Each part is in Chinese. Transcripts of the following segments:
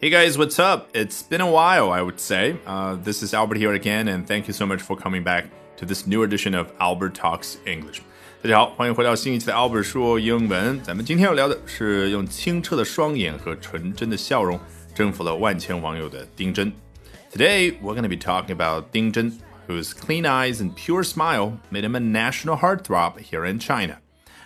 Hey guys, what's up? It's been a while, I would say. Uh, this is Albert here again, and thank you so much for coming back to this new edition of Albert Talks English. 大家好，欢迎回到新一期的 Albert 说英文。咱们今天要聊的是用清澈的双眼和纯真的笑容征服了万千网友的丁真。Today we're going to be talking about 丁真，whose clean eyes and pure smile made him a national heartthrob here in China.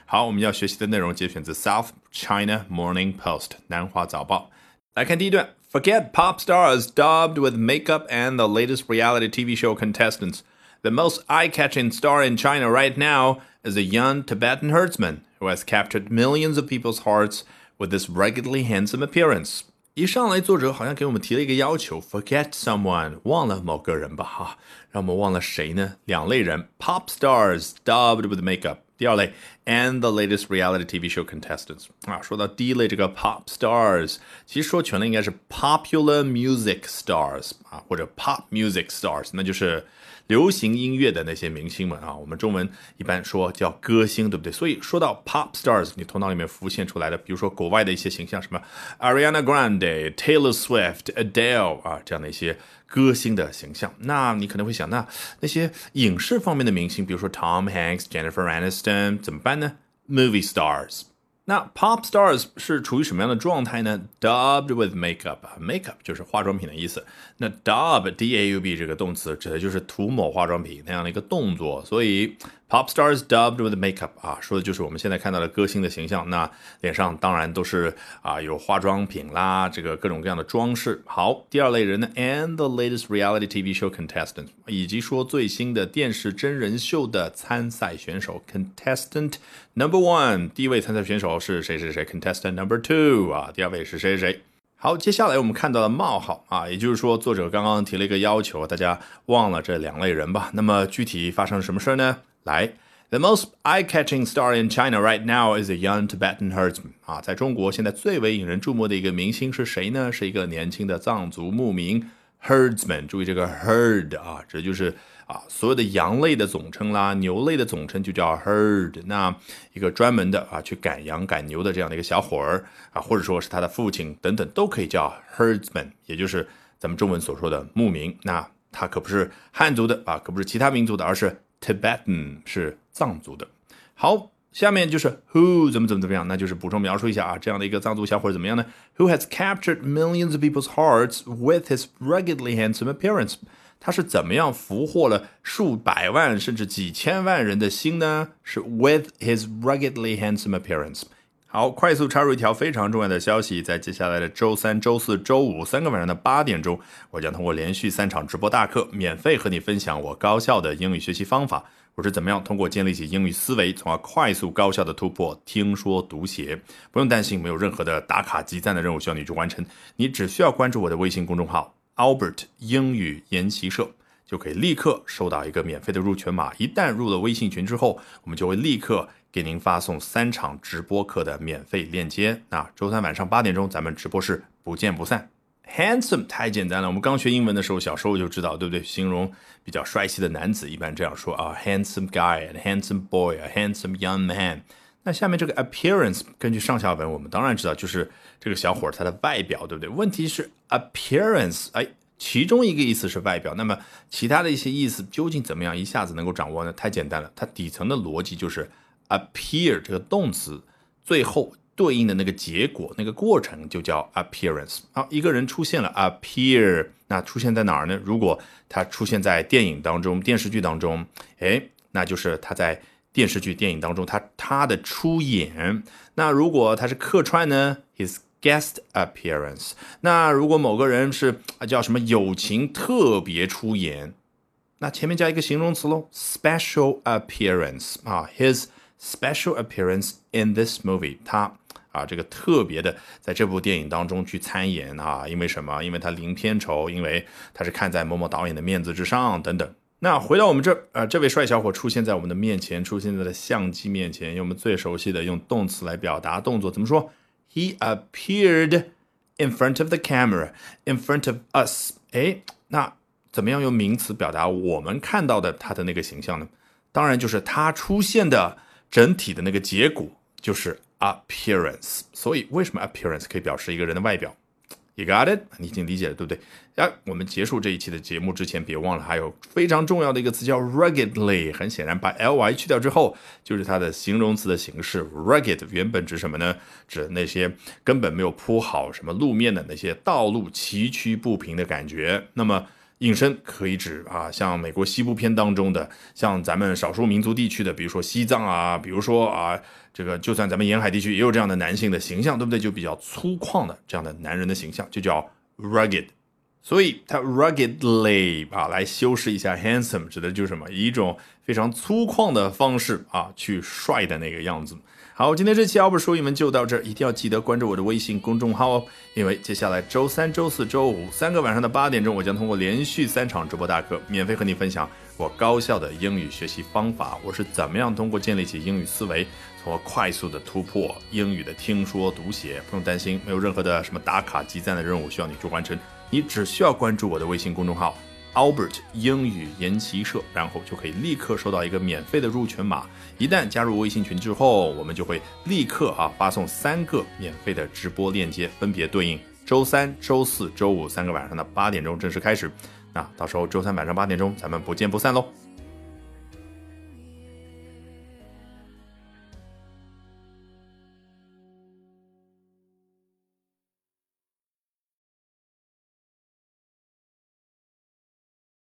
好，我们要学习的内容节选自 South China Morning Post 南华早报。 来看第一段，Forget pop stars daubed with makeup and the latest reality TV show contestants. The most eye-catching star in China right now is a young Tibetan herdsman who has captured millions of people's hearts with this ruggedly handsome appearance. 一上来，作者好像给我们提了一个要求：forget someone，忘了某个人吧，哈，让我们忘了谁呢？两类人：pop stars daubed with makeup。 第二类，and the latest reality TV show contestants 啊，说到第一类这个 pop stars，其实说全了应该是 popular music stars 啊，或者 pop music stars，那就是流行音乐的那些明星们啊。我们中文一般说叫歌星，对不对？所以说到 pop stars，你头脑里面浮现出来的，比如说国外的一些形象，什么 Ariana Grande、Taylor Swift、Adele 啊这样的一些。歌星的形象，那你可能会想，那那些影视方面的明星，比如说 Tom Hanks、Jennifer Aniston 怎么办呢？Movie stars。那 pop stars 是处于什么样的状态呢？Dubbed with makeup，makeup 就是化妆品的意思。那 dub，d-a-u-b 这个动词指的就是涂抹化妆品那样的一个动作。所以 pop stars dubbed with makeup 啊，说的就是我们现在看到的歌星的形象。那脸上当然都是啊有化妆品啦，这个各种各样的装饰。好，第二类人呢，and the latest reality TV show contestant，以及说最新的电视真人秀的参赛选手 contestant number one，第一位参赛选手。是谁谁谁？Contestant number two 啊，第二位是谁谁谁？好，接下来我们看到了冒号啊，也就是说作者刚刚提了一个要求，大家忘了这两类人吧。那么具体发生了什么事儿呢？来，The most eye-catching star in China right now is a young Tibetan herdsman 啊，在中国现在最为引人注目的一个明星是谁呢？是一个年轻的藏族牧民 herdsman。注意这个 herd 啊，这就是。啊，所有的羊类的总称啦，牛类的总称就叫 herd。那一个专门的啊，去赶羊赶牛的这样的一个小伙儿啊，或者说是他的父亲等等，都可以叫 herdsman，也就是咱们中文所说的牧民。那他可不是汉族的啊，可不是其他民族的，而是 Tibetan，是藏族的。好，下面就是 who 怎么怎么怎么样，那就是补充描述一下啊，这样的一个藏族小伙怎么样呢？Who has captured millions of people's hearts with his ruggedly handsome appearance？他是怎么样俘获了数百万甚至几千万人的心呢？是 with his ruggedly handsome appearance。 好，快速插入一条非常重要的消息，在接下来的周三、周四周五三个晚上的八点钟，我将通过连续三场直播大课，免费和你分享我高效的英语学习方法。我是怎么样通过建立起英语思维，从而快速高效的突破听说读写。不用担心，没有任何的打卡集赞的任务需要你去完成，你只需要关注我的微信公众号。Albert 英语研习社就可以立刻收到一个免费的入群码。一旦入了微信群之后，我们就会立刻给您发送三场直播课的免费链接。那周三晚上八点钟，咱们直播室不见不散。Handsome 太简单了，我们刚学英文的时候，小时候就知道，对不对？形容比较帅气的男子一般这样说啊，handsome guy，handsome boy，handsome young man。那下面这个 appearance，根据上下文，我们当然知道就是这个小伙儿他的外表，对不对？问题是 appearance，哎，其中一个意思是外表，那么其他的一些意思究竟怎么样一下子能够掌握呢？太简单了，它底层的逻辑就是 appear 这个动词最后对应的那个结果，那个过程就叫 appearance。好，一个人出现了 appear，那出现在哪儿呢？如果他出现在电影当中、电视剧当中，哎，那就是他在。电视剧、电影当中，他他的出演。那如果他是客串呢？His guest appearance。那如果某个人是啊叫什么友情特别出演，那前面加一个形容词喽，special appearance 啊，His special appearance in this movie。他啊这个特别的在这部电影当中去参演啊，因为什么？因为他零片酬，因为他是看在某某导演的面子之上等等。那回到我们这，呃，这位帅小伙出现在我们的面前，出现在了相机面前，用我们最熟悉的用动词来表达动作，怎么说？He appeared in front of the camera, in front of us。哎，那怎么样用名词表达我们看到的他的那个形象呢？当然就是他出现的整体的那个结果就是 appearance。所以为什么 appearance 可以表示一个人的外表？You got it？你已经理解了，对不对？啊，我们结束这一期的节目之前，别忘了还有非常重要的一个词叫 ruggedly。很显然，把 ly 去掉之后，就是它的形容词的形式。rugged 原本指什么呢？指那些根本没有铺好什么路面的那些道路崎岖不平的感觉。那么引申可以指啊，像美国西部片当中的，像咱们少数民族地区的，比如说西藏啊，比如说啊。这个就算咱们沿海地区也有这样的男性的形象，对不对？就比较粗犷的这样的男人的形象，就叫 rugged。所以它 ruggedly 啊，来修饰一下 handsome，指的就是什么？以一种非常粗犷的方式啊，去帅的那个样子。好，今天这期 Albert 说英文就到这儿，一定要记得关注我的微信公众号哦，因为接下来周三、周四周五三个晚上的八点钟，我将通过连续三场直播大课，免费和你分享我高效的英语学习方法，我是怎么样通过建立起英语思维。从而快速的突破英语的听说读写，不用担心，没有任何的什么打卡集赞的任务需要你去完成，你只需要关注我的微信公众号 Albert 英语研习社，然后就可以立刻收到一个免费的入群码。一旦加入微信群之后，我们就会立刻啊发送三个免费的直播链接，分别对应周三、周四周五三个晚上的八点钟正式开始。那到时候周三晚上八点钟，咱们不见不散喽。